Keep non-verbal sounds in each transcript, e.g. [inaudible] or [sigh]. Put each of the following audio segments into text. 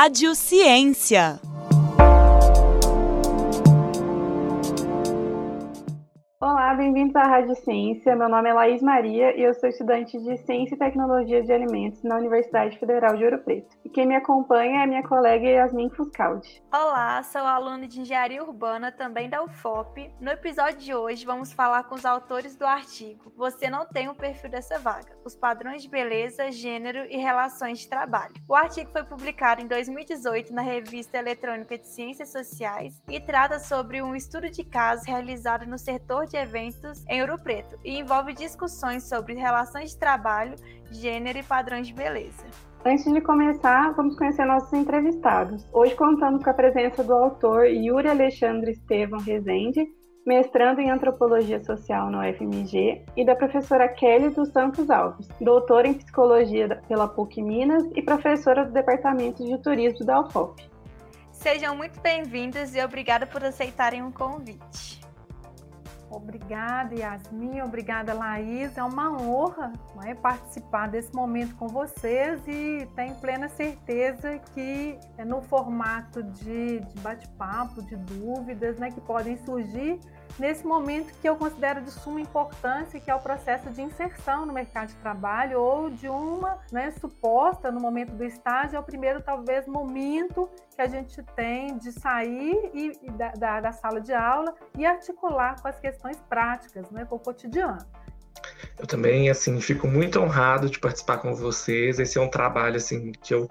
Rádio Ciência. Bem-vindos à Rádio Ciência. Meu nome é Laís Maria e eu sou estudante de Ciência e Tecnologia de Alimentos na Universidade Federal de Ouro Preto. E quem me acompanha é minha colega Yasmin Fuscaldi. Olá, sou aluna de Engenharia Urbana, também da UFOP. No episódio de hoje, vamos falar com os autores do artigo Você não tem o um perfil dessa vaga: Os padrões de beleza, gênero e relações de trabalho. O artigo foi publicado em 2018 na Revista Eletrônica de Ciências Sociais e trata sobre um estudo de casos realizado no setor de eventos em Ouro Preto e envolve discussões sobre relações de trabalho, gênero e padrões de beleza. Antes de começar, vamos conhecer nossos entrevistados. Hoje contamos com a presença do autor Yuri Alexandre Estevam Rezende, mestrando em Antropologia Social na UFMG, e da professora Kelly dos Santos Alves, doutora em Psicologia pela PUC Minas e professora do Departamento de Turismo da UFOP. Sejam muito bem-vindos e obrigada por aceitarem o convite. Obrigada, Yasmin. Obrigada, Laís. É uma honra é, participar desse momento com vocês e tenho plena certeza que é no formato de, de bate-papo, de dúvidas né, que podem surgir, nesse momento que eu considero de suma importância, que é o processo de inserção no mercado de trabalho ou de uma né, suposta, no momento do estágio, é o primeiro, talvez, momento que a gente tem de sair e, e da, da, da, sala de aula e articular com as questões práticas, né, com o cotidiano. Eu também, assim, fico muito honrado de participar com vocês. Esse é um trabalho, assim, que eu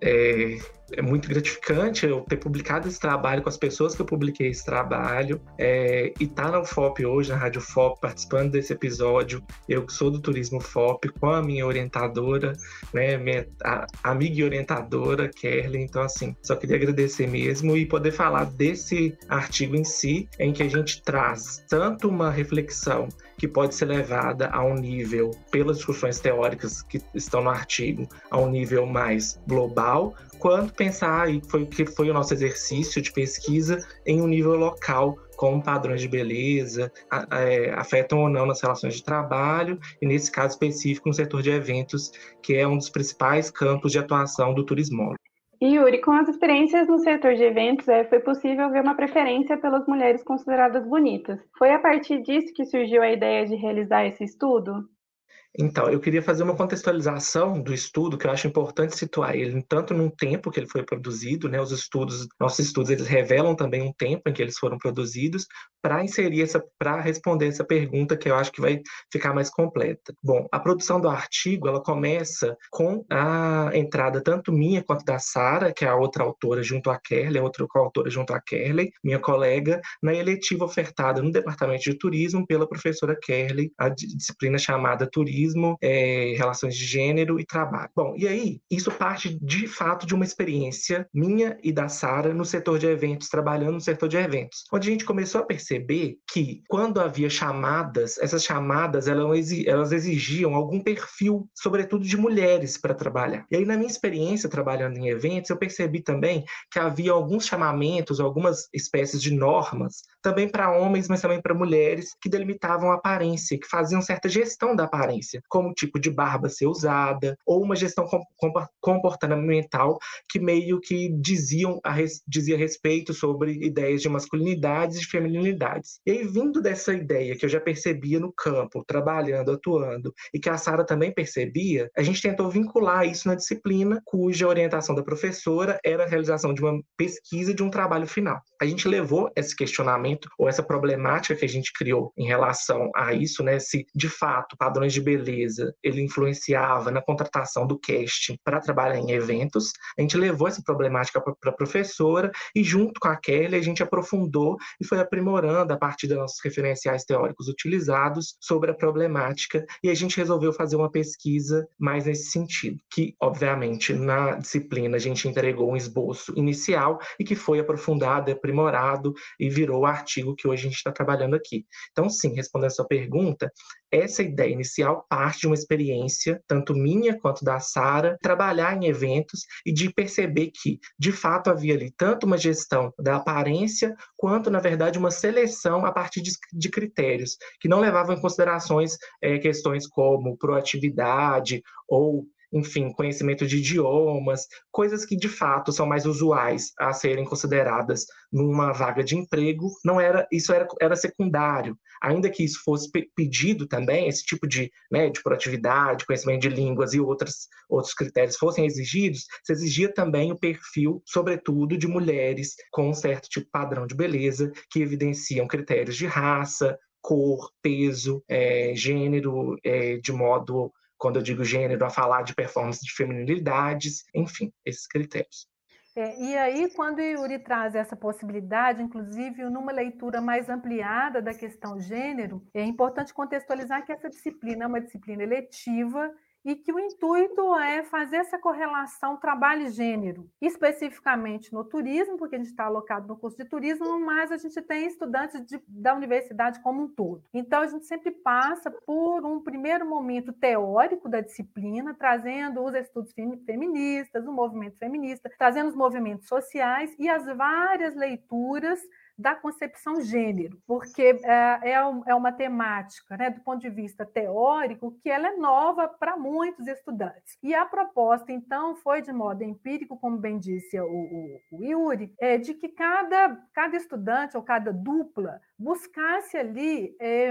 é, é muito gratificante eu ter publicado esse trabalho com as pessoas que eu publiquei esse trabalho é, e estar tá na UFOP hoje, na Rádio FOP, participando desse episódio. Eu que sou do Turismo FOP, com a minha orientadora, né, minha a, amiga e orientadora, Kerly. Então, assim, só queria agradecer mesmo e poder falar desse artigo em si, em que a gente traz tanto uma reflexão que pode ser levada a um nível, pelas discussões teóricas que estão no artigo, a um nível mais global, quanto pensar, e foi que foi o nosso exercício de pesquisa, em um nível local, como padrões de beleza é, afetam ou não nas relações de trabalho, e nesse caso específico no setor de eventos, que é um dos principais campos de atuação do turismo. E Yuri, com as experiências no setor de eventos, é, foi possível ver uma preferência pelas mulheres consideradas bonitas. Foi a partir disso que surgiu a ideia de realizar esse estudo? Então, eu queria fazer uma contextualização do estudo, que eu acho importante situar ele tanto num tempo que ele foi produzido, né? Os estudos, nossos estudos, eles revelam também um tempo em que eles foram produzidos, para inserir essa, para responder essa pergunta que eu acho que vai ficar mais completa. Bom, a produção do artigo, ela começa com a entrada tanto minha quanto da Sara, que é a outra autora junto à Kerley, a outra coautora junto à Kerley, minha colega, na eletiva ofertada no Departamento de Turismo pela professora Kerley, a disciplina chamada Turismo feminismo, é, relações de gênero e trabalho. Bom, e aí, isso parte de fato de uma experiência minha e da Sara no setor de eventos, trabalhando no setor de eventos, onde a gente começou a perceber que quando havia chamadas, essas chamadas elas exigiam algum perfil, sobretudo de mulheres, para trabalhar. E aí, na minha experiência trabalhando em eventos, eu percebi também que havia alguns chamamentos, algumas espécies de normas, também para homens, mas também para mulheres, que delimitavam a aparência, que faziam certa gestão da aparência como tipo de barba ser usada, ou uma gestão comportamental que meio que diziam a res, dizia respeito sobre ideias de masculinidades e feminilidades. E aí, vindo dessa ideia que eu já percebia no campo, trabalhando, atuando, e que a Sara também percebia, a gente tentou vincular isso na disciplina, cuja orientação da professora era a realização de uma pesquisa de um trabalho final. A gente levou esse questionamento ou essa problemática que a gente criou em relação a isso, né, se de fato padrões de beleza beleza ele influenciava na contratação do casting para trabalhar em eventos. A gente levou essa problemática para a professora e, junto com a Kelly, a gente aprofundou e foi aprimorando a partir dos nossos referenciais teóricos utilizados sobre a problemática e a gente resolveu fazer uma pesquisa mais nesse sentido, que, obviamente, na disciplina a gente entregou um esboço inicial e que foi aprofundado, aprimorado e virou o artigo que hoje a gente está trabalhando aqui. Então, sim, respondendo a sua pergunta, essa ideia inicial parte de uma experiência, tanto minha quanto da Sara, trabalhar em eventos e de perceber que, de fato, havia ali tanto uma gestão da aparência, quanto, na verdade, uma seleção a partir de, de critérios que não levavam em considerações é, questões como proatividade ou enfim, conhecimento de idiomas, coisas que de fato são mais usuais a serem consideradas numa vaga de emprego, não era isso era, era secundário. Ainda que isso fosse pedido também, esse tipo de, né, de proatividade, conhecimento de línguas e outros, outros critérios fossem exigidos, se exigia também o perfil, sobretudo, de mulheres com um certo tipo padrão de beleza, que evidenciam critérios de raça, cor, peso, é, gênero, é, de modo quando eu digo gênero, a falar de performance de feminilidades, enfim, esses critérios. É, e aí, quando Yuri traz essa possibilidade, inclusive numa leitura mais ampliada da questão gênero, é importante contextualizar que essa disciplina é uma disciplina eletiva e que o intuito é fazer essa correlação trabalho-gênero, especificamente no turismo, porque a gente está alocado no curso de turismo, mas a gente tem estudantes de, da universidade como um todo. Então, a gente sempre passa por um primeiro momento teórico da disciplina, trazendo os estudos feministas, o movimento feminista, trazendo os movimentos sociais e as várias leituras da concepção gênero, porque é, é, é uma temática, né, do ponto de vista teórico, que ela é nova para muitos estudantes. E a proposta, então, foi de modo empírico, como bem disse o, o, o Yuri, é de que cada, cada estudante ou cada dupla buscasse ali é,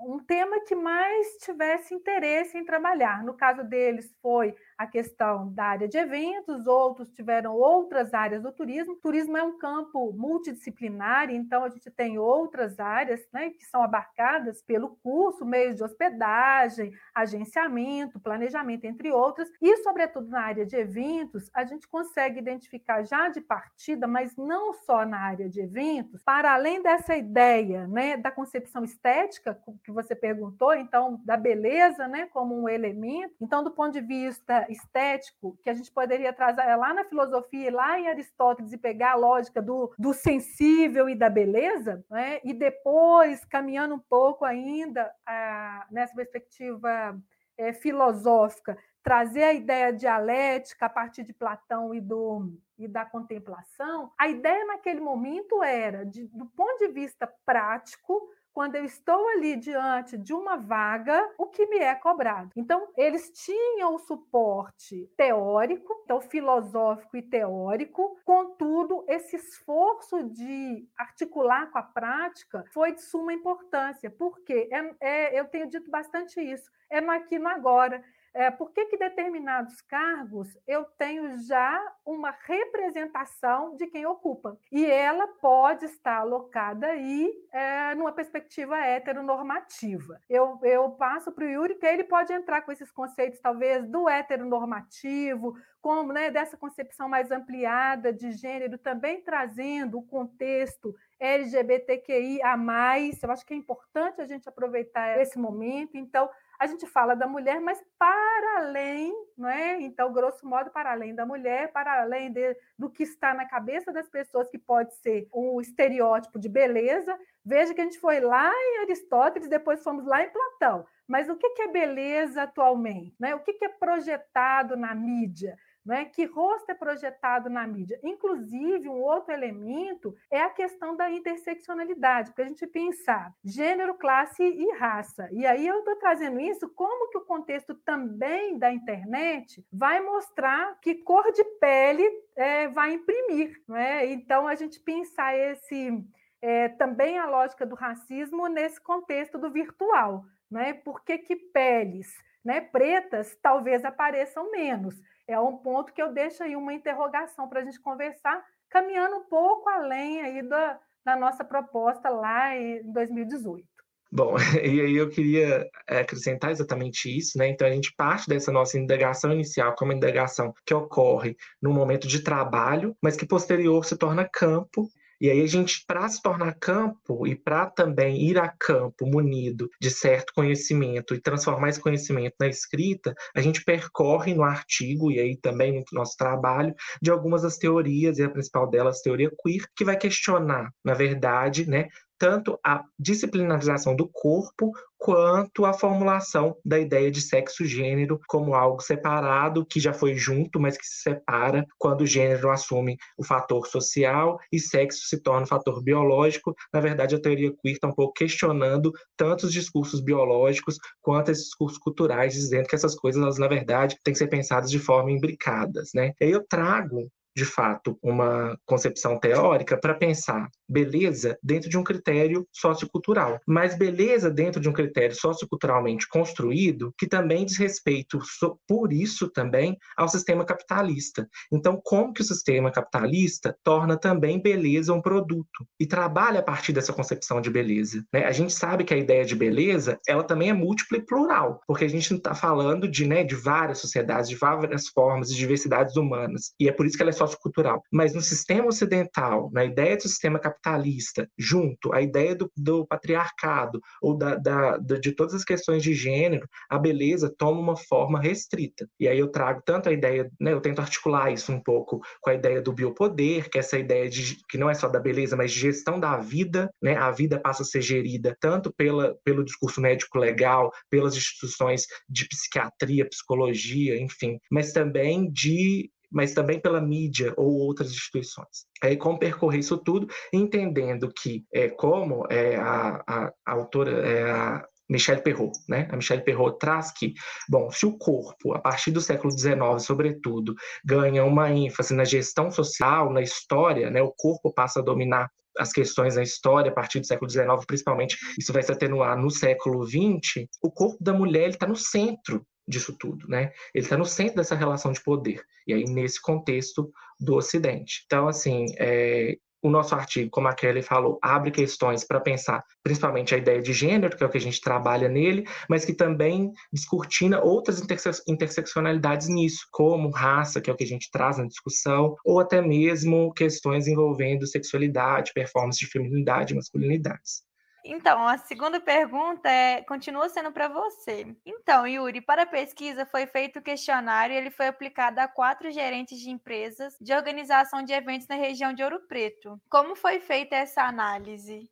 um tema que mais tivesse interesse em trabalhar. No caso deles, foi a questão da área de eventos, outros tiveram outras áreas do turismo. O turismo é um campo multidisciplinar, então a gente tem outras áreas né, que são abarcadas pelo curso, meios de hospedagem, agenciamento, planejamento, entre outras. E, sobretudo, na área de eventos, a gente consegue identificar já de partida, mas não só na área de eventos, para além dessa ideia né, da concepção estética que você perguntou, então, da beleza né, como um elemento. Então, do ponto de vista estético, que a gente poderia trazer lá na filosofia, lá em Aristóteles, e pegar a lógica do, do sensível e da beleza, né? e depois, caminhando um pouco ainda a, nessa perspectiva é, filosófica, trazer a ideia dialética a partir de Platão e do e da contemplação, a ideia naquele momento era, de, do ponto de vista prático, quando eu estou ali diante de uma vaga, o que me é cobrado. Então, eles tinham o suporte teórico, então filosófico e teórico, contudo, esse esforço de articular com a prática foi de suma importância, porque é, é, eu tenho dito bastante isso, é no aqui no agora. É, por que, que determinados cargos eu tenho já uma representação de quem ocupa? E ela pode estar alocada aí é, numa perspectiva heteronormativa. Eu, eu passo para o Yuri que ele pode entrar com esses conceitos, talvez, do heteronormativo, como né, dessa concepção mais ampliada de gênero, também trazendo o contexto LGBTQI a mais. Eu acho que é importante a gente aproveitar esse momento. Então, a gente fala da mulher, mas para além, não é? Então, grosso modo, para além da mulher, para além de, do que está na cabeça das pessoas, que pode ser um estereótipo de beleza. Veja que a gente foi lá em Aristóteles, depois fomos lá em Platão. Mas o que é beleza atualmente? Né? O que é projetado na mídia? Né? Que rosto é projetado na mídia? Inclusive, um outro elemento é a questão da interseccionalidade, porque a gente pensar gênero, classe e raça. E aí eu estou trazendo isso como que o contexto também da internet vai mostrar que cor de pele é, vai imprimir. Né? Então, a gente pensar esse é, também a lógica do racismo nesse contexto do virtual. Né? Por que, que peles né, pretas talvez apareçam menos? é um ponto que eu deixo aí uma interrogação para a gente conversar, caminhando um pouco além aí da, da nossa proposta lá em 2018. Bom, [laughs] e aí eu queria é, acrescentar exatamente isso, né? Então a gente parte dessa nossa indagação inicial como indagação que ocorre no momento de trabalho, mas que posterior se torna campo e aí a gente, para se tornar campo e para também ir a campo munido de certo conhecimento e transformar esse conhecimento na escrita, a gente percorre no artigo e aí também no nosso trabalho de algumas das teorias, e a principal delas, a teoria queer, que vai questionar, na verdade, né, tanto a disciplinarização do corpo quanto a formulação da ideia de sexo-gênero como algo separado, que já foi junto, mas que se separa quando o gênero assume o fator social e sexo se torna um fator biológico. Na verdade, a teoria queer está um pouco questionando tanto os discursos biológicos quanto esses discursos culturais, dizendo que essas coisas, elas, na verdade, têm que ser pensadas de forma imbricadas. Né? E aí eu trago de fato, uma concepção teórica para pensar beleza dentro de um critério sociocultural, mas beleza dentro de um critério socioculturalmente construído que também diz respeito, por isso também, ao sistema capitalista. Então, como que o sistema capitalista torna também beleza um produto e trabalha a partir dessa concepção de beleza? Né? A gente sabe que a ideia de beleza, ela também é múltipla e plural, porque a gente está falando de, né, de várias sociedades, de várias formas e diversidades humanas, e é por isso que ela é sociocultural. Mas no sistema ocidental, na ideia do sistema capitalista, junto à ideia do, do patriarcado ou da, da, de todas as questões de gênero, a beleza toma uma forma restrita. E aí eu trago tanto a ideia, né, eu tento articular isso um pouco com a ideia do biopoder, que é essa ideia de que não é só da beleza, mas de gestão da vida, né? A vida passa a ser gerida tanto pela, pelo discurso médico legal, pelas instituições de psiquiatria, psicologia, enfim, mas também de mas também pela mídia ou outras instituições. Aí, como percorrer isso tudo, entendendo que, é, como é, a, a, a autora, é, a Michelle Perrault, né? A Michelle Perrault traz que, bom, se o corpo, a partir do século XIX, sobretudo, ganha uma ênfase na gestão social, na história, né? O corpo passa a dominar as questões na história a partir do século XIX, principalmente, isso vai se atenuar no século XX. O corpo da mulher está no centro disso tudo, né? Ele está no centro dessa relação de poder, e aí nesse contexto do Ocidente. Então, assim, é, o nosso artigo, como a Kelly falou, abre questões para pensar principalmente a ideia de gênero, que é o que a gente trabalha nele, mas que também descortina outras interse interseccionalidades nisso, como raça, que é o que a gente traz na discussão, ou até mesmo questões envolvendo sexualidade, performance de feminilidade e masculinidades. Então, a segunda pergunta é, continua sendo para você. Então, Yuri, para a pesquisa foi feito o questionário e ele foi aplicado a quatro gerentes de empresas de organização de eventos na região de Ouro Preto. Como foi feita essa análise?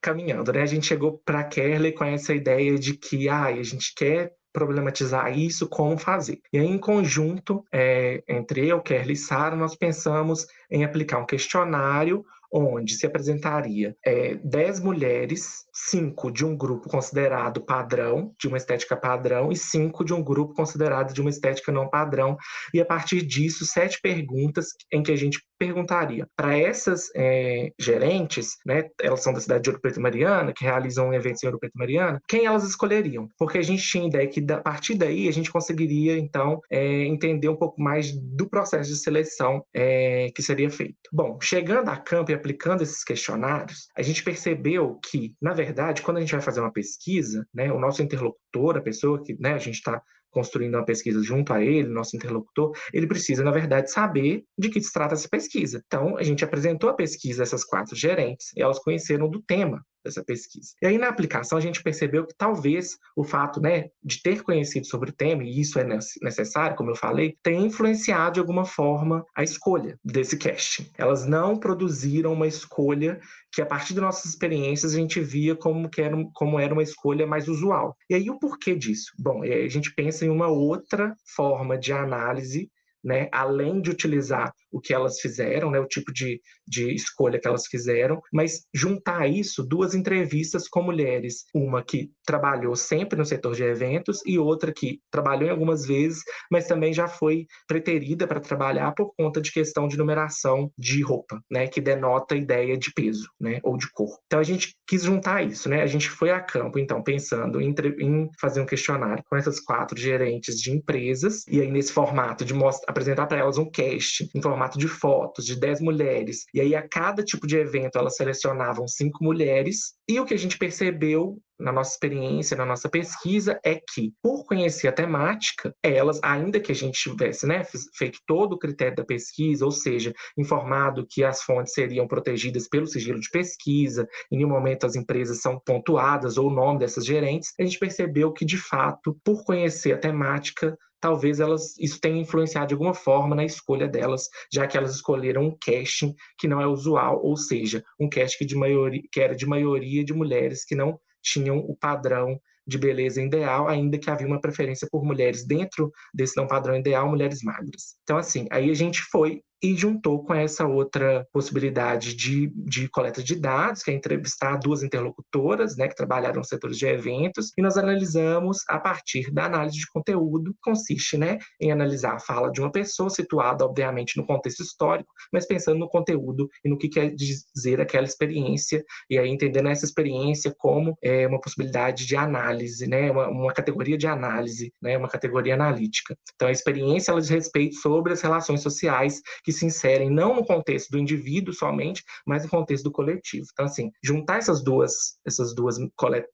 Caminhando, né? A gente chegou para Kerley com essa ideia de que ah, a gente quer problematizar isso, como fazer. E aí, em conjunto, é, entre eu, Kerley e Sara, nós pensamos em aplicar um questionário onde se apresentaria é, 10 mulheres, cinco de um grupo considerado padrão, de uma estética padrão, e cinco de um grupo considerado de uma estética não padrão, e a partir disso, sete perguntas em que a gente perguntaria para essas é, gerentes, né, elas são da cidade de Ouro Preto Mariana, que realizam eventos em Ouro Preto Mariana, quem elas escolheriam? Porque a gente tinha ideia que a partir daí a gente conseguiria, então, é, entender um pouco mais do processo de seleção é, que seria feito. Bom, chegando a campo e aplicando esses questionários, a gente percebeu que, na verdade, quando a gente vai fazer uma pesquisa, né, o nosso interlocutor, a pessoa que né, a gente está construindo uma pesquisa junto a ele, nosso interlocutor, ele precisa, na verdade, saber de que se trata essa pesquisa. Então, a gente apresentou a pesquisa a essas quatro gerentes e elas conheceram do tema dessa pesquisa. E aí, na aplicação, a gente percebeu que talvez o fato né, de ter conhecido sobre o tema, e isso é necessário, como eu falei, tenha influenciado de alguma forma a escolha desse casting. Elas não produziram uma escolha que, a partir das nossas experiências, a gente via como, que era, como era uma escolha mais usual. E aí, o porquê disso? Bom, a gente pensa em uma outra forma de análise né, além de utilizar o que elas fizeram, né, o tipo de, de escolha que elas fizeram, mas juntar isso duas entrevistas com mulheres, uma que trabalhou sempre no setor de eventos e outra que trabalhou em algumas vezes, mas também já foi preterida para trabalhar por conta de questão de numeração de roupa, né, que denota a ideia de peso, né, ou de cor. Então a gente quis juntar isso, né? A gente foi a campo, então, pensando em, em fazer um questionário com essas quatro gerentes de empresas, e aí nesse formato de apresentar para elas um cast em formato de fotos de 10 mulheres. E aí, a cada tipo de evento, elas selecionavam cinco mulheres. E o que a gente percebeu na nossa experiência, na nossa pesquisa, é que, por conhecer a temática, elas, ainda que a gente tivesse né, feito todo o critério da pesquisa, ou seja, informado que as fontes seriam protegidas pelo sigilo de pesquisa, em nenhum momento as empresas são pontuadas ou o nome dessas gerentes, a gente percebeu que, de fato, por conhecer a temática, talvez elas isso tenha influenciado de alguma forma na escolha delas, já que elas escolheram um casting que não é usual, ou seja, um casting de maioria, que era de maioria de mulheres que não tinham o padrão de beleza ideal, ainda que havia uma preferência por mulheres dentro desse não padrão ideal, mulheres magras. Então, assim, aí a gente foi e juntou com essa outra possibilidade de, de coleta de dados, que é entrevistar duas interlocutoras, né, que trabalharam nos setores de eventos, e nós analisamos a partir da análise de conteúdo, que consiste, né, em analisar a fala de uma pessoa, situada, obviamente, no contexto histórico, mas pensando no conteúdo e no que quer dizer aquela experiência, e aí entendendo essa experiência como é, uma possibilidade de análise, né, uma, uma categoria de análise, né, uma categoria analítica. Então, a experiência ela diz respeito sobre as relações sociais que se inserem não no contexto do indivíduo somente, mas no contexto do coletivo. Então, assim, juntar essas duas, essas duas,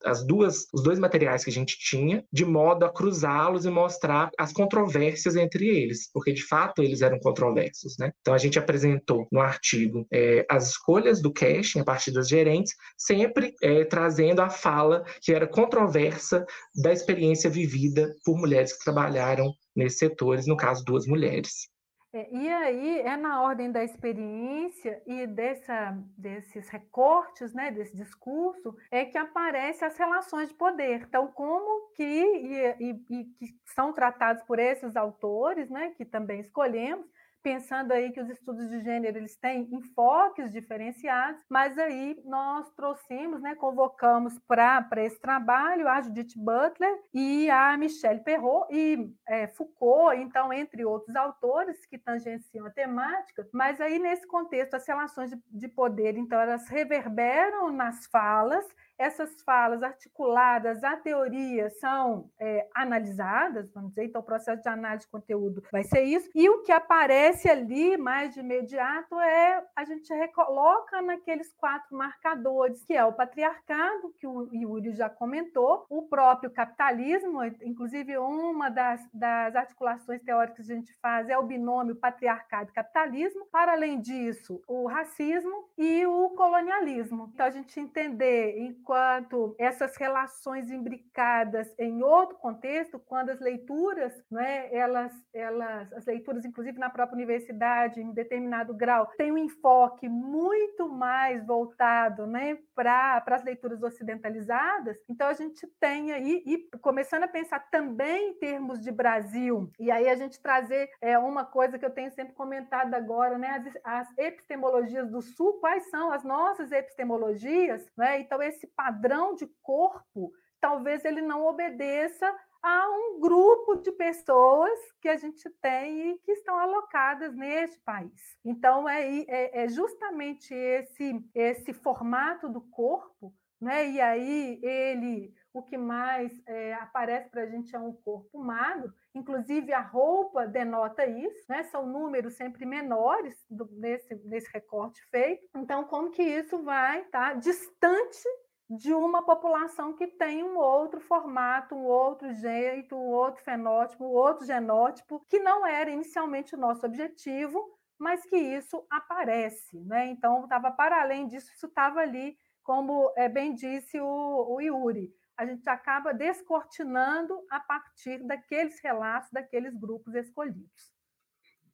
as duas, os dois materiais que a gente tinha, de modo a cruzá-los e mostrar as controvérsias entre eles, porque de fato eles eram controversos, né? Então, a gente apresentou no artigo é, as escolhas do casting a partir das gerentes, sempre é, trazendo a fala que era controversa da experiência vivida por mulheres que trabalharam nesses setores, no caso, duas mulheres. É, e aí é na ordem da experiência e dessa, desses recortes, né, desse discurso, é que aparecem as relações de poder. Então, como que, e, e, e que são tratados por esses autores, né, que também escolhemos, pensando aí que os estudos de gênero eles têm enfoques diferenciados, mas aí nós trouxemos, né, convocamos para esse trabalho a Judith Butler e a Michelle Perrault e é, Foucault, então, entre outros autores que tangenciam a temática, mas aí nesse contexto as relações de, de poder, então, elas reverberam nas falas essas falas articuladas à teoria são é, analisadas, vamos dizer, então o processo de análise de conteúdo vai ser isso, e o que aparece ali mais de imediato é a gente recoloca naqueles quatro marcadores, que é o patriarcado, que o Yuri já comentou, o próprio capitalismo, inclusive uma das, das articulações teóricas que a gente faz é o binômio patriarcado e capitalismo, para além disso, o racismo e o colonialismo. Então, a gente entender em quanto essas relações imbricadas em outro contexto, quando as leituras, né, elas, elas, as leituras, inclusive na própria universidade, em determinado grau, têm um enfoque muito mais voltado né, para as leituras ocidentalizadas, então a gente tem aí, e começando a pensar também em termos de Brasil, e aí a gente trazer é, uma coisa que eu tenho sempre comentado agora, né, as, as epistemologias do Sul, quais são as nossas epistemologias, né? Então, esse padrão de corpo, talvez ele não obedeça a um grupo de pessoas que a gente tem e que estão alocadas neste país. Então, é, é, é justamente esse, esse formato do corpo, né? e aí ele, o que mais é, aparece para a gente é um corpo magro, inclusive a roupa denota isso, né? são números sempre menores do, nesse, nesse recorte feito. Então, como que isso vai estar tá distante de uma população que tem um outro formato, um outro jeito, um outro fenótipo, um outro genótipo, que não era inicialmente o nosso objetivo, mas que isso aparece. Né? Então, estava para além disso, isso estava ali, como é, bem disse o, o Yuri. A gente acaba descortinando a partir daqueles relatos, daqueles grupos escolhidos.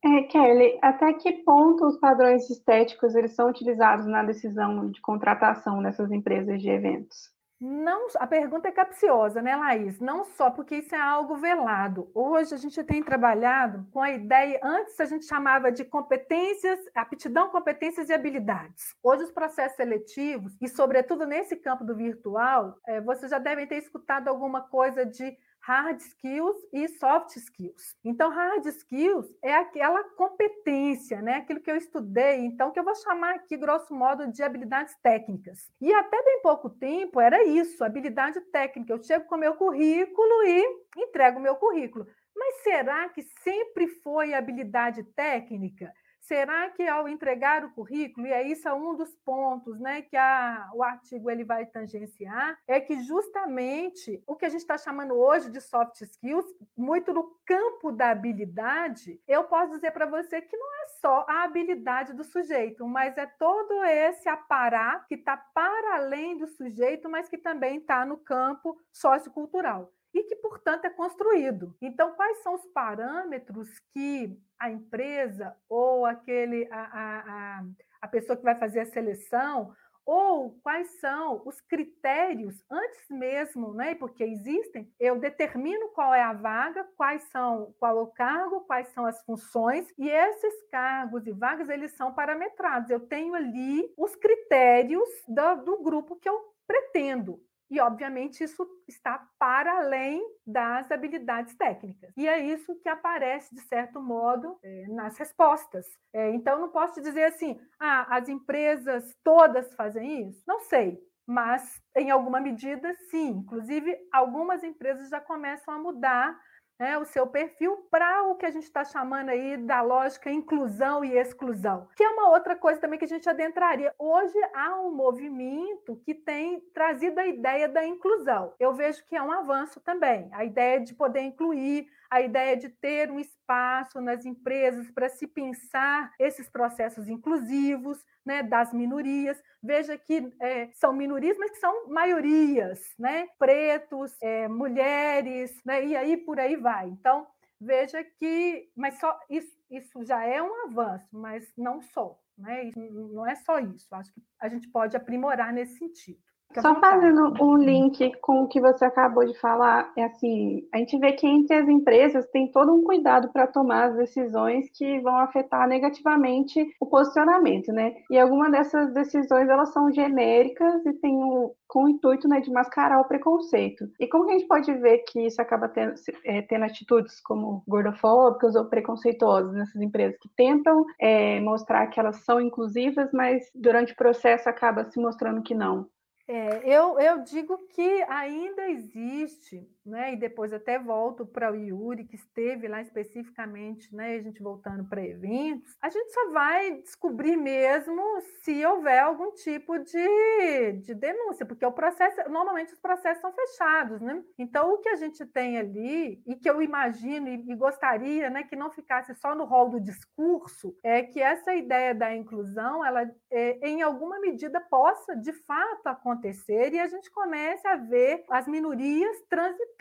É, Kelly, até que ponto os padrões estéticos eles são utilizados na decisão de contratação dessas empresas de eventos? Não, a pergunta é capciosa, né, Laís? Não só porque isso é algo velado. Hoje a gente tem trabalhado com a ideia, antes a gente chamava de competências, aptidão, competências e habilidades. Hoje os processos seletivos, e sobretudo nesse campo do virtual, é, vocês já devem ter escutado alguma coisa de hard skills e soft skills. Então, hard skills é aquela competência, né? Aquilo que eu estudei, então, que eu vou chamar aqui, grosso modo, de habilidades técnicas. E até bem pouco tempo era isso, habilidade técnica. Eu chego com meu currículo e entrego o meu currículo. Mas será que sempre foi habilidade técnica? Será que ao entregar o currículo, e é isso é um dos pontos né, que a, o artigo ele vai tangenciar, é que justamente o que a gente está chamando hoje de soft skills, muito no campo da habilidade, eu posso dizer para você que não é só a habilidade do sujeito, mas é todo esse aparato que está para além do sujeito, mas que também está no campo sociocultural. E que, portanto, é construído. Então, quais são os parâmetros que a empresa ou aquele a, a, a, a pessoa que vai fazer a seleção ou quais são os critérios antes mesmo, né? Porque existem, eu determino qual é a vaga, quais são, qual é o cargo, quais são as funções, e esses cargos e vagas eles são parametrados. Eu tenho ali os critérios do, do grupo que eu pretendo. E, obviamente, isso está para além das habilidades técnicas. E é isso que aparece, de certo modo, é, nas respostas. É, então, não posso dizer assim, ah, as empresas todas fazem isso? Não sei. Mas, em alguma medida, sim. Inclusive, algumas empresas já começam a mudar né, o seu perfil para o que a gente está chamando aí da lógica inclusão e exclusão, que é uma outra coisa também que a gente adentraria. Hoje há um movimento que tem trazido a ideia da inclusão. Eu vejo que é um avanço também, a ideia de poder incluir a ideia de ter um espaço nas empresas para se pensar esses processos inclusivos né, das minorias. Veja que é, são minorias, mas que são maiorias, né? pretos, é, mulheres, né? e aí por aí vai. Então, veja que, mas só isso, isso já é um avanço, mas não só. Né? Não é só isso. Acho que a gente pode aprimorar nesse sentido. Só fazendo um link com o que você acabou de falar, é assim, a gente vê que entre as empresas tem todo um cuidado para tomar as decisões que vão afetar negativamente o posicionamento, né? E algumas dessas decisões elas são genéricas e tem um, com o intuito né, de mascarar o preconceito. E como que a gente pode ver que isso acaba tendo, é, tendo atitudes como gordofóbicas ou preconceituosas nessas empresas que tentam é, mostrar que elas são inclusivas, mas durante o processo acaba se mostrando que não? É, eu, eu digo que ainda existe, né, e depois até volto para o Yuri, que esteve lá especificamente, né, a gente voltando para eventos, a gente só vai descobrir mesmo se houver algum tipo de, de denúncia, porque o processo, normalmente os processos são fechados, né? Então, o que a gente tem ali, e que eu imagino e, e gostaria né, que não ficasse só no rol do discurso, é que essa ideia da inclusão, ela, é, em alguma medida, possa, de fato, acontecer e a gente começa a ver as minorias transitando.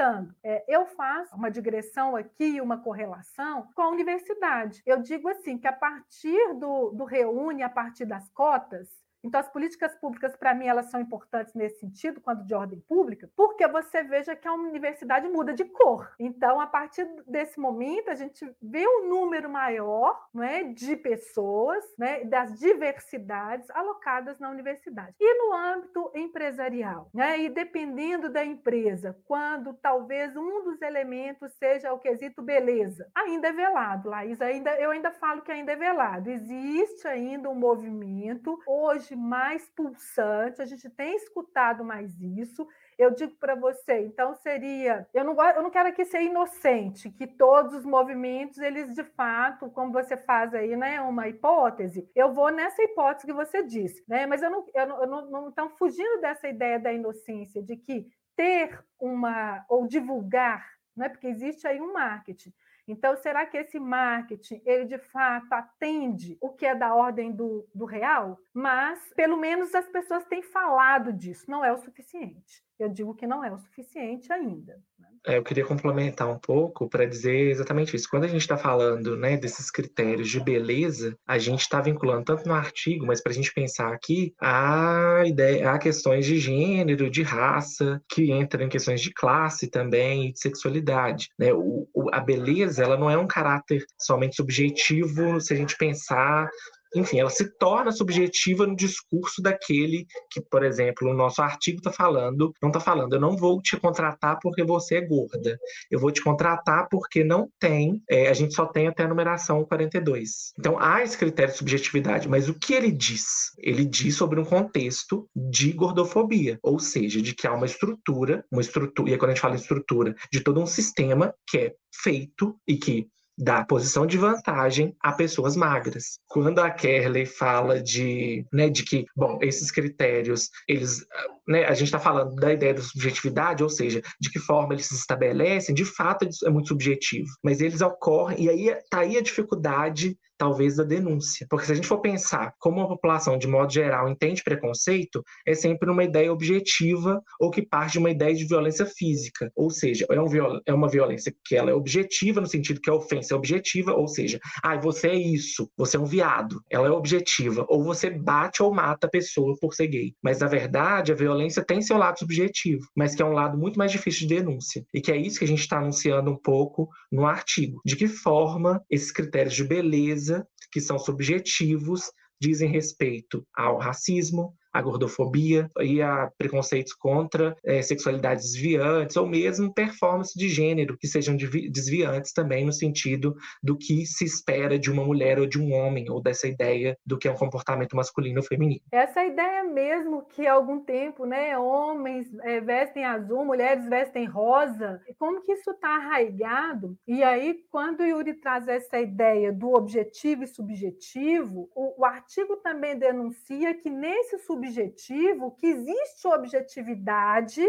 É, eu faço uma digressão aqui, uma correlação com a universidade. Eu digo assim que a partir do, do reúne, a partir das cotas, então, as políticas públicas, para mim, elas são importantes nesse sentido, quando de ordem pública, porque você veja que a universidade muda de cor. Então, a partir desse momento, a gente vê um número maior né, de pessoas, né, das diversidades alocadas na universidade. E no âmbito empresarial, né, e dependendo da empresa, quando talvez um dos elementos seja o quesito beleza, ainda é velado, Laís, ainda, eu ainda falo que ainda é velado. Existe ainda um movimento, hoje mais pulsante, a gente tem escutado mais isso. Eu digo para você, então seria, eu não eu não quero aqui ser inocente, que todos os movimentos eles de fato, como você faz aí, né, uma hipótese. Eu vou nessa hipótese que você disse, né? Mas eu não eu não, eu não, estão fugindo dessa ideia da inocência de que ter uma ou divulgar, né? Porque existe aí um marketing então, será que esse marketing, ele de fato atende o que é da ordem do, do real? Mas, pelo menos, as pessoas têm falado disso, não é o suficiente. Eu digo que não é o suficiente ainda. Né? É, eu queria complementar um pouco para dizer exatamente isso. Quando a gente está falando né, desses critérios de beleza, a gente está vinculando tanto no artigo, mas para a gente pensar aqui, a ideia, há questões de gênero, de raça, que entram em questões de classe também e de sexualidade. Né? O, o, a beleza ela não é um caráter somente subjetivo se a gente pensar enfim, ela se torna subjetiva no discurso daquele que, por exemplo, o nosso artigo está falando, não está falando, eu não vou te contratar porque você é gorda, eu vou te contratar porque não tem, é, a gente só tem até a numeração 42. Então há esse critério de subjetividade, mas o que ele diz? Ele diz sobre um contexto de gordofobia, ou seja, de que há uma estrutura, uma estrutura, e aí quando a gente fala em estrutura, de todo um sistema que é feito e que dá posição de vantagem a pessoas magras. Quando a Kerley fala de, né, de que, bom, esses critérios, eles né, a gente está falando da ideia da subjetividade, ou seja, de que forma eles se estabelecem, de fato é muito subjetivo, mas eles ocorrem, e aí está aí a dificuldade talvez da denúncia. Porque se a gente for pensar como a população, de modo geral, entende preconceito, é sempre uma ideia objetiva ou que parte de uma ideia de violência física. Ou seja, é, um viol é uma violência que ela é objetiva, no sentido que a ofensa é objetiva, ou seja, ah, você é isso, você é um viado. Ela é objetiva. Ou você bate ou mata a pessoa por ser gay. Mas, na verdade, a violência tem seu lado subjetivo, mas que é um lado muito mais difícil de denúncia. E que é isso que a gente está anunciando um pouco no artigo. De que forma esses critérios de beleza que são subjetivos, dizem respeito ao racismo, a gordofobia e a preconceitos contra é, sexualidades desviantes ou mesmo performance de gênero que sejam desviantes também no sentido do que se espera de uma mulher ou de um homem ou dessa ideia do que é um comportamento masculino ou feminino. Essa ideia mesmo que há algum tempo, né, homens é, vestem azul, mulheres vestem rosa, como que isso está arraigado? E aí quando o Yuri traz essa ideia do objetivo e subjetivo, o, o artigo também denuncia que nesse subjetivo subjetivo que existe objetividade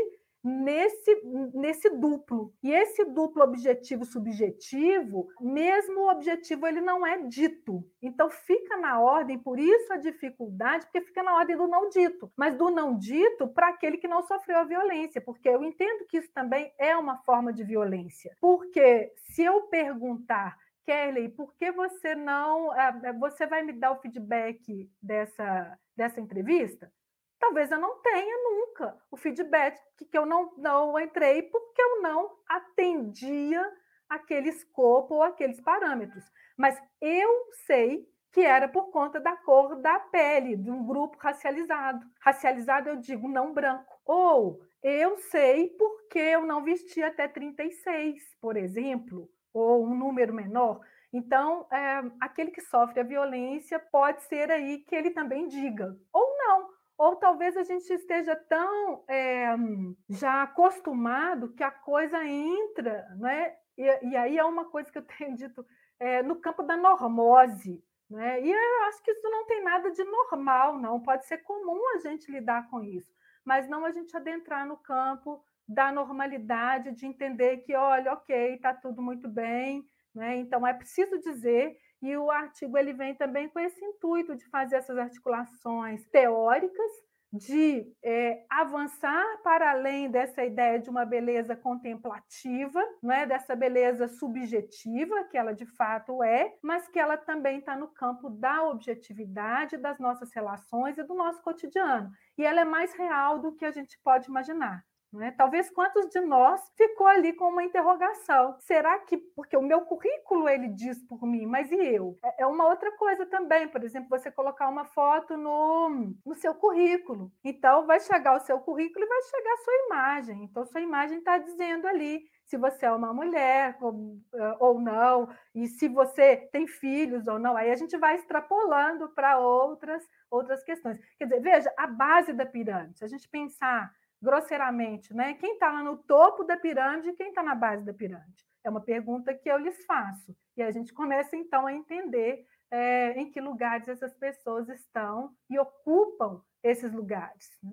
nesse, nesse duplo. E esse duplo objetivo subjetivo, mesmo o objetivo ele não é dito. Então fica na ordem, por isso a dificuldade, porque fica na ordem do não dito, mas do não dito para aquele que não sofreu a violência, porque eu entendo que isso também é uma forma de violência. Porque se eu perguntar Kelly, por que você não. Ah, você vai me dar o feedback dessa, dessa entrevista? Talvez eu não tenha nunca o feedback que eu não, não entrei porque eu não atendia aquele escopo ou aqueles parâmetros. Mas eu sei que era por conta da cor da pele, de um grupo racializado. Racializado, eu digo não branco. Ou eu sei porque eu não vesti até 36, por exemplo ou um número menor. Então, é, aquele que sofre a violência pode ser aí que ele também diga, ou não, ou talvez a gente esteja tão é, já acostumado que a coisa entra, né? E, e, aí é uma coisa que eu [laughs] tenho dito é, no campo da normose. Né? E eu acho que isso não tem nada de normal, não. Pode ser comum a gente lidar com isso, mas não a gente adentrar no campo da normalidade, de entender que, olha, ok, está tudo muito bem, né? então é preciso dizer, e o artigo ele vem também com esse intuito de fazer essas articulações teóricas, de é, avançar para além dessa ideia de uma beleza contemplativa, não é? dessa beleza subjetiva, que ela de fato é, mas que ela também está no campo da objetividade das nossas relações e do nosso cotidiano. E ela é mais real do que a gente pode imaginar. Né? Talvez quantos de nós ficou ali com uma interrogação? Será que porque o meu currículo ele diz por mim, mas e eu? É, é uma outra coisa também, por exemplo, você colocar uma foto no, no seu currículo. Então vai chegar o seu currículo e vai chegar a sua imagem. Então sua imagem está dizendo ali se você é uma mulher ou, eh, ou não, e se você tem filhos ou não. Aí a gente vai extrapolando para outras outras questões. Quer dizer, veja, a base da pirâmide, se a gente pensar grosseiramente, né? Quem está lá no topo da pirâmide e quem está na base da pirâmide? É uma pergunta que eu lhes faço. E a gente começa, então, a entender é, em que lugares essas pessoas estão e ocupam esses lugares. Né?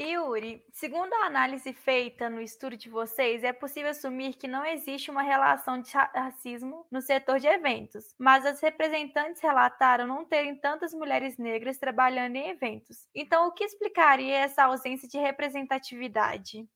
Yuri, segundo a análise feita no estudo de vocês, é possível assumir que não existe uma relação de racismo no setor de eventos, mas as representantes relataram não terem tantas mulheres negras trabalhando em eventos. Então, o que explicaria essa ausência de representatividade?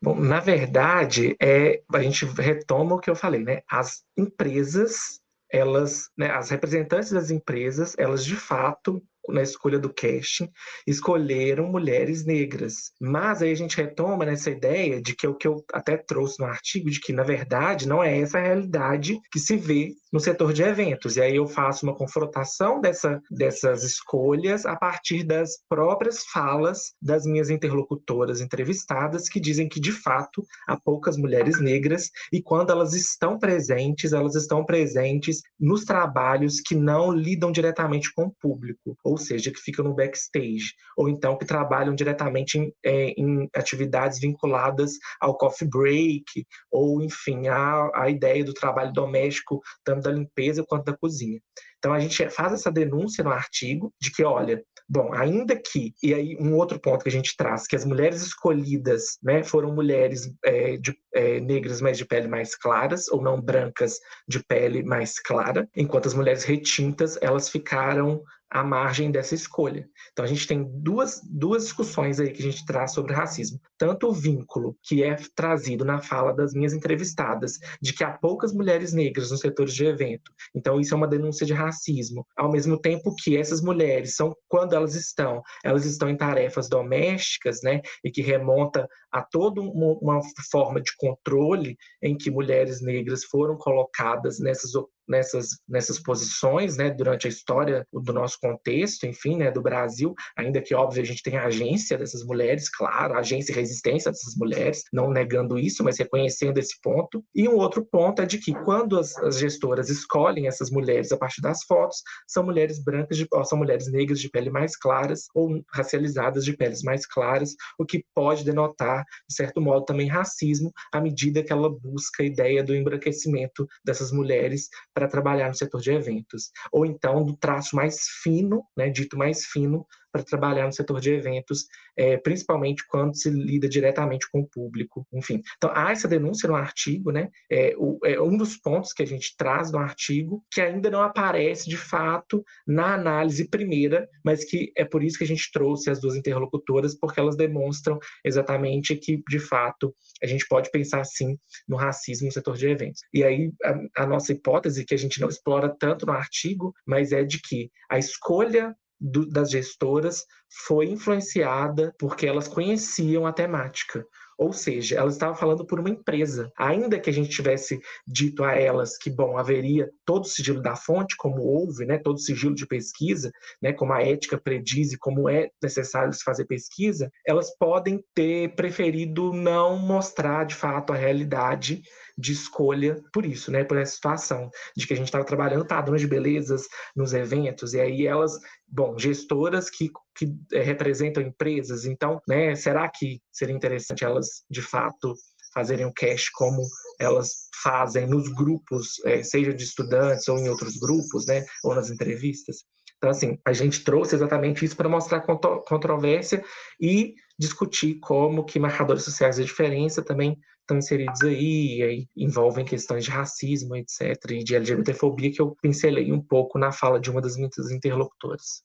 Bom, na verdade, é, a gente retoma o que eu falei, né? As empresas, elas, né, as representantes das empresas, elas de fato na escolha do casting, escolheram mulheres negras. Mas aí a gente retoma nessa ideia de que é o que eu até trouxe no artigo, de que, na verdade, não é essa a realidade que se vê no setor de eventos. E aí eu faço uma confrontação dessa, dessas escolhas a partir das próprias falas das minhas interlocutoras entrevistadas, que dizem que, de fato, há poucas mulheres negras e quando elas estão presentes, elas estão presentes nos trabalhos que não lidam diretamente com o público. Ou ou seja, que ficam no backstage, ou então que trabalham diretamente em, é, em atividades vinculadas ao coffee break, ou enfim, a, a ideia do trabalho doméstico, tanto da limpeza quanto da cozinha. Então a gente faz essa denúncia no artigo de que, olha, bom, ainda que, e aí um outro ponto que a gente traz, que as mulheres escolhidas né, foram mulheres é, de, é, negras, mas de pele mais claras, ou não brancas, de pele mais clara, enquanto as mulheres retintas, elas ficaram à margem dessa escolha. Então a gente tem duas, duas discussões aí que a gente traz sobre racismo. Tanto o vínculo que é trazido na fala das minhas entrevistadas, de que há poucas mulheres negras nos setores de evento. Então isso é uma denúncia de racismo. Ao mesmo tempo que essas mulheres são, quando elas estão, elas estão em tarefas domésticas, né, e que remonta a toda uma, uma forma de controle em que mulheres negras foram colocadas nessas nessas, nessas posições, né, durante a história do nosso contexto, enfim, né, do Brasil, ainda que, óbvio, a gente tem a agência dessas mulheres, claro, a agência e resistência dessas mulheres, não negando isso, mas reconhecendo esse ponto. E um outro ponto é de que quando as, as gestoras escolhem essas mulheres a partir das fotos, são mulheres brancas, de, são mulheres negras de pele mais claras ou racializadas de peles mais claras, o que pode denotar, de certo modo, também racismo à medida que ela busca a ideia do embranquecimento dessas mulheres para trabalhar no setor de eventos, ou então do traço mais fino, né, dito mais fino, para trabalhar no setor de eventos, é, principalmente quando se lida diretamente com o público, enfim. Então, há essa denúncia no artigo, né? É, o, é um dos pontos que a gente traz no artigo, que ainda não aparece de fato na análise primeira, mas que é por isso que a gente trouxe as duas interlocutoras, porque elas demonstram exatamente que, de fato, a gente pode pensar sim no racismo no setor de eventos. E aí, a, a nossa hipótese, que a gente não explora tanto no artigo, mas é de que a escolha do, das gestoras foi influenciada porque elas conheciam a temática. Ou seja, elas estavam falando por uma empresa. Ainda que a gente tivesse dito a elas que, bom, haveria todo o sigilo da fonte, como houve, né, todo o sigilo de pesquisa, né, como a ética prediz e como é necessário se fazer pesquisa, elas podem ter preferido não mostrar de fato a realidade de escolha por isso, né? Por essa situação de que a gente estava trabalhando padrões de belezas nos eventos e aí elas, bom, gestoras que, que é, representam empresas, então, né? Será que seria interessante elas de fato fazerem um cash como elas fazem nos grupos, é, seja de estudantes ou em outros grupos, né? Ou nas entrevistas? Então, assim, a gente trouxe exatamente isso para mostrar controvérsia e discutir como que marcadores sociais de diferença também estão inseridos aí, e aí envolvem questões de racismo, etc., e de LGBTfobia, que eu pincelei um pouco na fala de uma das minhas interlocutoras.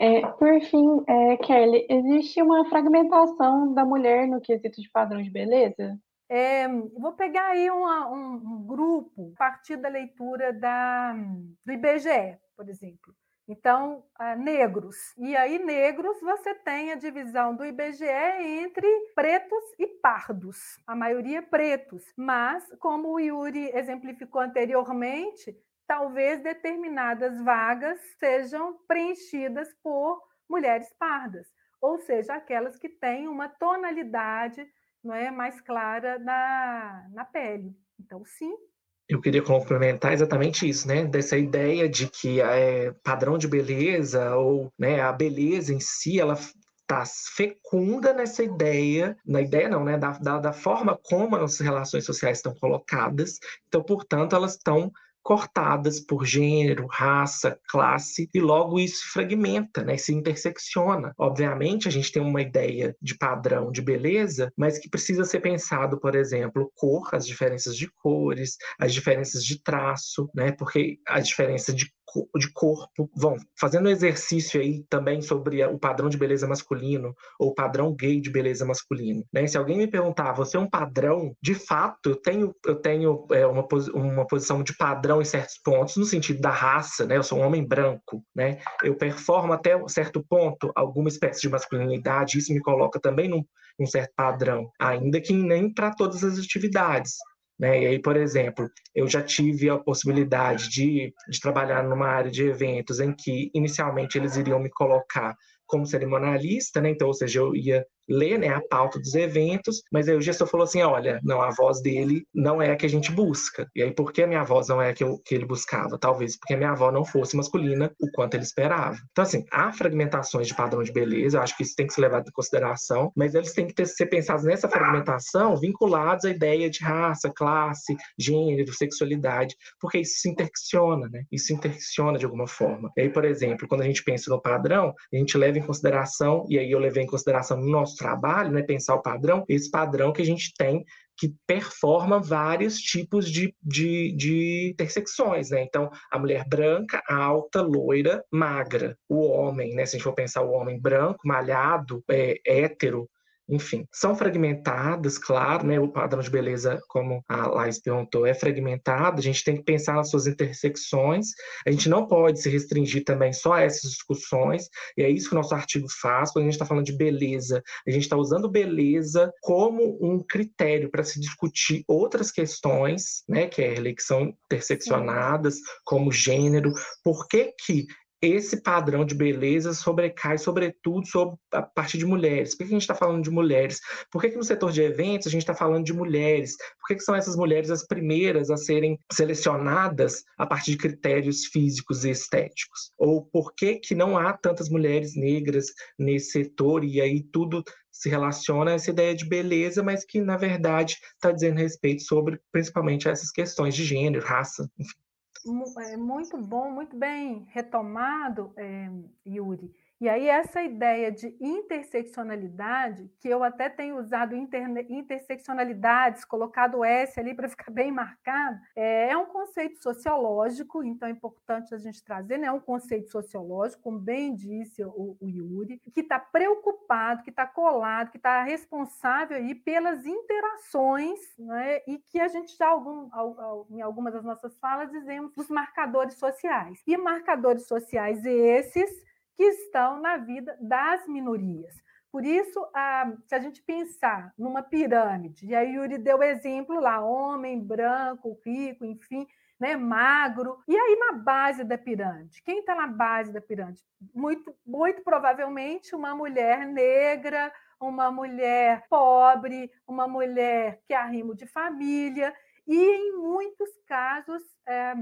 É, por fim, é, Kelly, existe uma fragmentação da mulher no quesito de padrão de beleza? É, vou pegar aí uma, um, um, grupo a partir da leitura da, do IBGE, por exemplo. Então, ah, negros. E aí, negros, você tem a divisão do IBGE entre pretos e pardos. A maioria pretos. Mas, como o Yuri exemplificou anteriormente, talvez determinadas vagas sejam preenchidas por mulheres pardas, ou seja, aquelas que têm uma tonalidade não é, mais clara na, na pele. Então, sim, eu queria complementar exatamente isso, né? Dessa ideia de que é, padrão de beleza ou né, a beleza em si, ela está fecunda nessa ideia, na ideia não, né? Da, da, da forma como as relações sociais estão colocadas. Então, portanto, elas estão cortadas por gênero, raça, classe, e logo isso fragmenta, né? se intersecciona. Obviamente, a gente tem uma ideia de padrão de beleza, mas que precisa ser pensado, por exemplo, cor, as diferenças de cores, as diferenças de traço, né? porque a diferença de de corpo, vão fazendo exercício aí também sobre o padrão de beleza masculino ou o padrão gay de beleza masculino. Né? Se alguém me perguntar, você é um padrão? De fato, eu tenho, eu tenho é, uma, uma posição de padrão em certos pontos, no sentido da raça, né? Eu sou um homem branco, né? Eu performo até um certo ponto alguma espécie de masculinidade, isso me coloca também num, num certo padrão, ainda que nem para todas as atividades. Né? E aí, por exemplo, eu já tive a possibilidade de, de trabalhar numa área de eventos em que inicialmente eles iriam me colocar como cerimonialista, né? Então, ou seja, eu ia lê né, a pauta dos eventos, mas aí o gestor falou assim: olha, não, a voz dele não é a que a gente busca. E aí, por que a minha voz não é a que, eu, que ele buscava? Talvez porque a minha avó não fosse masculina o quanto ele esperava. Então, assim, há fragmentações de padrão de beleza, eu acho que isso tem que ser levado em consideração, mas eles têm que ter, ser pensados nessa fragmentação vinculados à ideia de raça, classe, gênero, sexualidade, porque isso se intersecciona, né? Isso se intersecciona de alguma forma. E aí, por exemplo, quando a gente pensa no padrão, a gente leva em consideração, e aí eu levei em consideração no nosso trabalho, né, pensar o padrão, esse padrão que a gente tem que performa vários tipos de, de, de intersecções, né? Então, a mulher branca, alta, loira, magra. O homem, né? Se a gente for pensar o homem branco, malhado, é, hétero, enfim, são fragmentadas, claro, né? O padrão de beleza, como a Laís perguntou, é fragmentado, a gente tem que pensar nas suas intersecções, a gente não pode se restringir também só a essas discussões, e é isso que o nosso artigo faz, quando a gente está falando de beleza, a gente está usando beleza como um critério para se discutir outras questões, né, Kelly, que são interseccionadas, como gênero, por que que esse padrão de beleza sobrecai, sobretudo, sobre, a partir de mulheres. Por que a gente está falando de mulheres? Por que, que, no setor de eventos a gente está falando de mulheres? Por que, que, são essas mulheres as primeiras a serem selecionadas a partir de critérios físicos e estéticos? Ou por que, que não há tantas mulheres negras nesse setor e aí tudo se relaciona a essa ideia de beleza, mas que, na verdade, está dizendo respeito sobre, principalmente, essas questões de gênero, raça, enfim. É muito bom, muito bem retomado, é, Yuri. E aí, essa ideia de interseccionalidade, que eu até tenho usado interne, interseccionalidades, colocado S ali para ficar [laughs] bem marcado, é, é, um conceito sociológico, então é importante a gente trazer, né? É um conceito sociológico, como bem disse o, o Yuri, que está preocupado, que está colado, que está responsável aí pelas interações, né? e que a gente já, algum, em algumas das nossas falas, dizemos dos marcadores sociais. E marcadores sociais esses que estão na vida das minorias. Por isso, se a gente pensar numa pirâmide, e aí Yuri deu exemplo lá, homem, branco, rico, enfim, né, magro. E aí, na base da pirâmide, quem está na base da pirâmide? Muito, muito provavelmente uma mulher negra, uma mulher pobre, uma mulher que arrimo de família, e em muitos casos. É,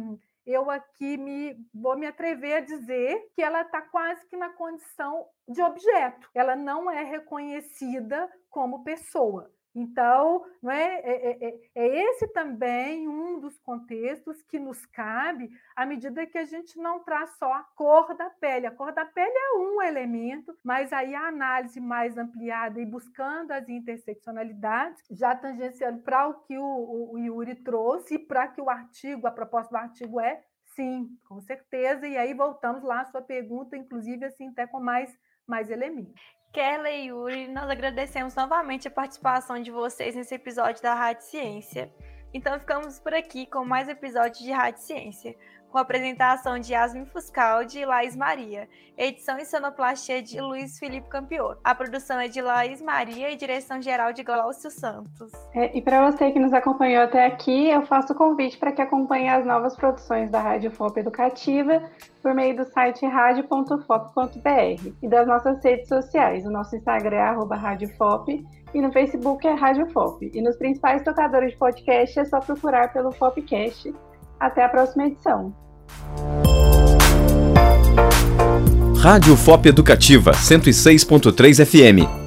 eu aqui me vou me atrever a dizer que ela está quase que na condição de objeto. Ela não é reconhecida como pessoa. Então, não é, é, é, é, é, esse também um dos contextos que nos cabe à medida que a gente não traz só a cor da pele. A cor da pele é um elemento, mas aí a análise mais ampliada e buscando as interseccionalidades, já tangenciando para o que o, o Yuri trouxe e para que o artigo, a proposta do artigo é sim, com certeza. E aí voltamos lá à sua pergunta, inclusive assim, até com mais, mais elementos. Kelly e Yuri, nós agradecemos novamente a participação de vocês nesse episódio da Rádio Ciência. Então ficamos por aqui com mais episódios de Rádio Ciência com a apresentação de Yasmin Fuscaldi e Laís Maria, edição e sonoplastia de Luiz Felipe Campior. A produção é de Laís Maria e direção geral de Glaucio Santos. É, e para você que nos acompanhou até aqui, eu faço o convite para que acompanhe as novas produções da Rádio FOP Educativa por meio do site radio.fop.br e das nossas redes sociais. O nosso Instagram é arroba radiofop e no Facebook é Rádio FOP. E nos principais tocadores de podcast é só procurar pelo Fopcast até a próxima edição. Rádio FOP Educativa 106.3 FM